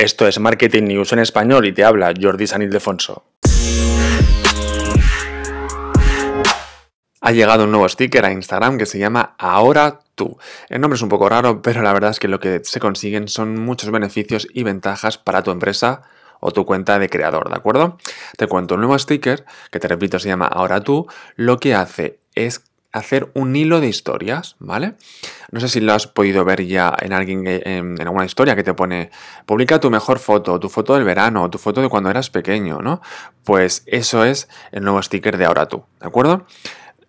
Esto es Marketing News en español y te habla Jordi San Ildefonso. Ha llegado un nuevo sticker a Instagram que se llama Ahora tú. El nombre es un poco raro, pero la verdad es que lo que se consiguen son muchos beneficios y ventajas para tu empresa o tu cuenta de creador, ¿de acuerdo? Te cuento, el nuevo sticker, que te repito se llama Ahora tú, lo que hace es hacer un hilo de historias, ¿vale? No sé si lo has podido ver ya en alguien en, alguna historia que te pone publica tu mejor foto, tu foto del verano, tu foto de cuando eras pequeño, ¿no? Pues eso es el nuevo sticker de ahora tú, ¿de acuerdo?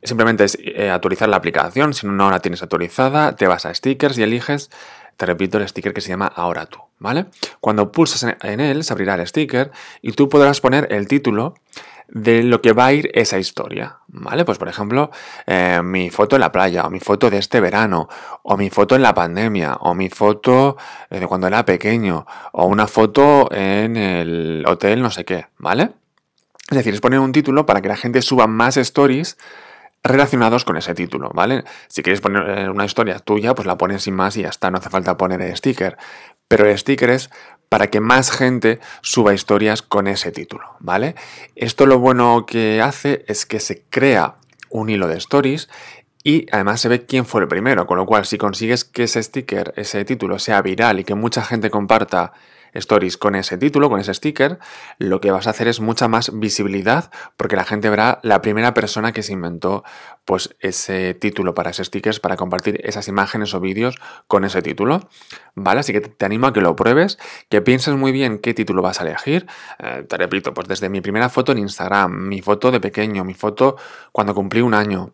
Simplemente es eh, actualizar la aplicación, si no la tienes actualizada, te vas a stickers y eliges, te repito, el sticker que se llama ahora tú, ¿vale? Cuando pulsas en él se abrirá el sticker y tú podrás poner el título de lo que va a ir esa historia, ¿vale? Pues por ejemplo, eh, mi foto en la playa, o mi foto de este verano, o mi foto en la pandemia, o mi foto eh, de cuando era pequeño, o una foto en el hotel no sé qué, ¿vale? Es decir, es poner un título para que la gente suba más stories relacionados con ese título, ¿vale? Si quieres poner eh, una historia tuya, pues la pones sin más y ya está, no hace falta poner el sticker. Pero el sticker es para que más gente suba historias con ese título, ¿vale? Esto lo bueno que hace es que se crea un hilo de stories y además se ve quién fue el primero, con lo cual si consigues que ese sticker, ese título sea viral y que mucha gente comparta stories con ese título, con ese sticker, lo que vas a hacer es mucha más visibilidad porque la gente verá la primera persona que se inventó pues ese título para ese stickers, para compartir esas imágenes o vídeos con ese título. ¿Vale? Así que te animo a que lo pruebes, que pienses muy bien qué título vas a elegir. Eh, te repito, pues desde mi primera foto en Instagram, mi foto de pequeño, mi foto cuando cumplí un año,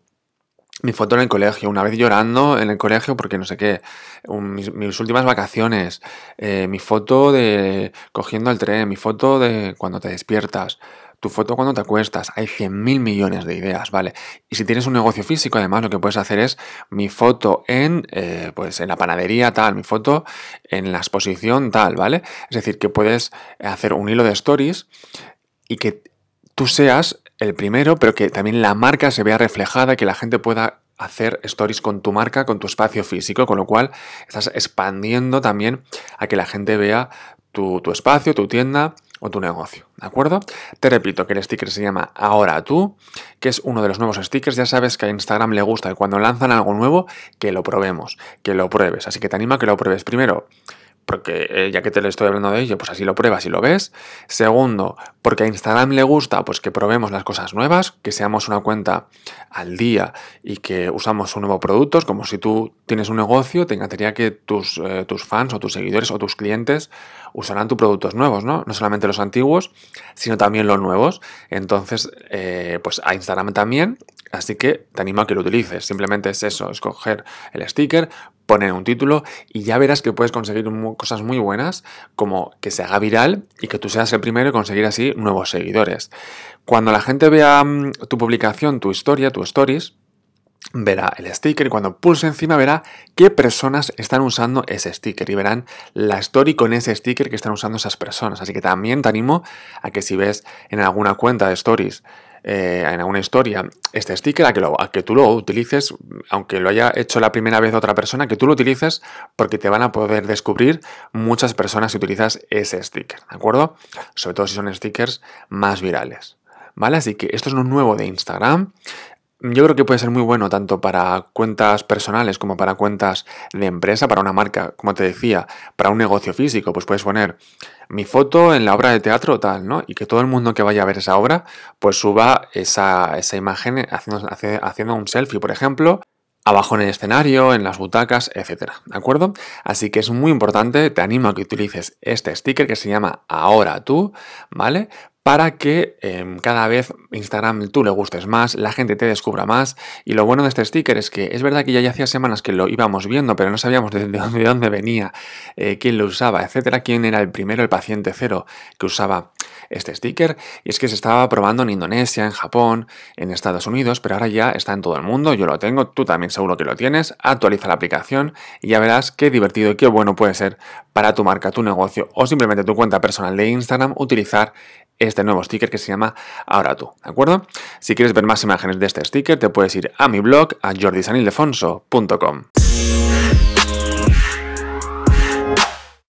mi foto en el colegio, una vez llorando en el colegio porque no sé qué, mis, últimas vacaciones, eh, mi foto de cogiendo el tren, mi foto de cuando te despiertas, tu foto cuando te acuestas, hay 100.000 millones de ideas, ¿vale? Y si tienes un negocio físico, además, lo que puedes hacer es mi foto en, eh, pues, en la panadería tal, mi foto en la exposición tal, ¿vale? Es decir, que puedes hacer un hilo de stories y que tú seas el primero, pero que también la marca se vea reflejada, que la gente pueda hacer stories con tu marca, con tu espacio físico, con lo cual estás expandiendo también a que la gente vea tu, espacio, tu tienda o tu negocio, ¿de acuerdo? Te repito que el sticker se llama Ahora tú, que es uno de los nuevos stickers. Ya sabes que a Instagram le gusta y cuando lanzan algo nuevo, que lo probemos, que lo pruebes. Así que te animo a que lo pruebes primero porque eh, ya que te le estoy hablando de ello, pues así lo pruebas y lo ves. Segundo, porque a Instagram le gusta pues que probemos las cosas nuevas, que seamos una cuenta al día y que usamos un nuevo producto, como si tú tienes un negocio, te encantaría que tus, eh, tus fans o tus seguidores o tus clientes usaran tus productos nuevos, ¿no? No solamente los antiguos, sino también los nuevos. Entonces, eh, pues a Instagram también Así que te animo a que lo utilices. Simplemente es eso, escoger el sticker, poner un título y ya verás que puedes conseguir cosas muy buenas como que se haga viral y que tú seas el primero y conseguir así nuevos seguidores. Cuando la gente vea mm, tu publicación, tu historia, tu stories, verá el sticker y cuando pulse encima verá qué personas están usando ese sticker y verán la story con ese sticker que están usando esas personas. Así que también te animo a que si ves en alguna cuenta de stories eh, en alguna historia este sticker, a que, tú lo utilices, aunque lo haya hecho la primera vez otra persona, que tú lo utilices porque te van a poder descubrir muchas personas si utilizas ese sticker, ¿de acuerdo? Sobre todo si son stickers más virales. ¿Vale? Así que esto es lo nuevo de Instagram. Yo creo que puede ser muy bueno tanto para cuentas personales como para cuentas de empresa, para una marca, como te decía, para un negocio físico, pues puedes poner mi foto en la obra de teatro tal, ¿no? Y que todo el mundo que vaya a ver esa obra, pues suba esa, imagen haciendo, haciendo un selfie, por ejemplo, abajo en el escenario, en las butacas, etcétera, ¿de acuerdo? Así que es muy importante, te animo a que utilices este sticker que se llama Ahora tú, ¿vale? Para que em, cada vez Instagram tú le gustes más, la gente te descubra más. Y lo bueno de este sticker es que es verdad que ya hacía semanas que lo íbamos viendo, pero no sabíamos de, dónde, venía, eh, quién lo usaba, etcétera, quién era el primero, el paciente cero que usaba este sticker. Y es que se estaba probando en Indonesia, en Japón, en Estados Unidos, pero ahora ya está en todo el mundo. Yo lo tengo, tú también seguro que lo tienes. Actualiza la aplicación y ya verás qué divertido y qué bueno puede ser para tu marca, tu negocio o simplemente tu cuenta personal de Instagram utilizar este nuevo sticker que se llama Ahora tú, ¿de acuerdo? Si quieres ver más imágenes de este sticker, te puedes ir a mi blog a jordisanildefonso.com.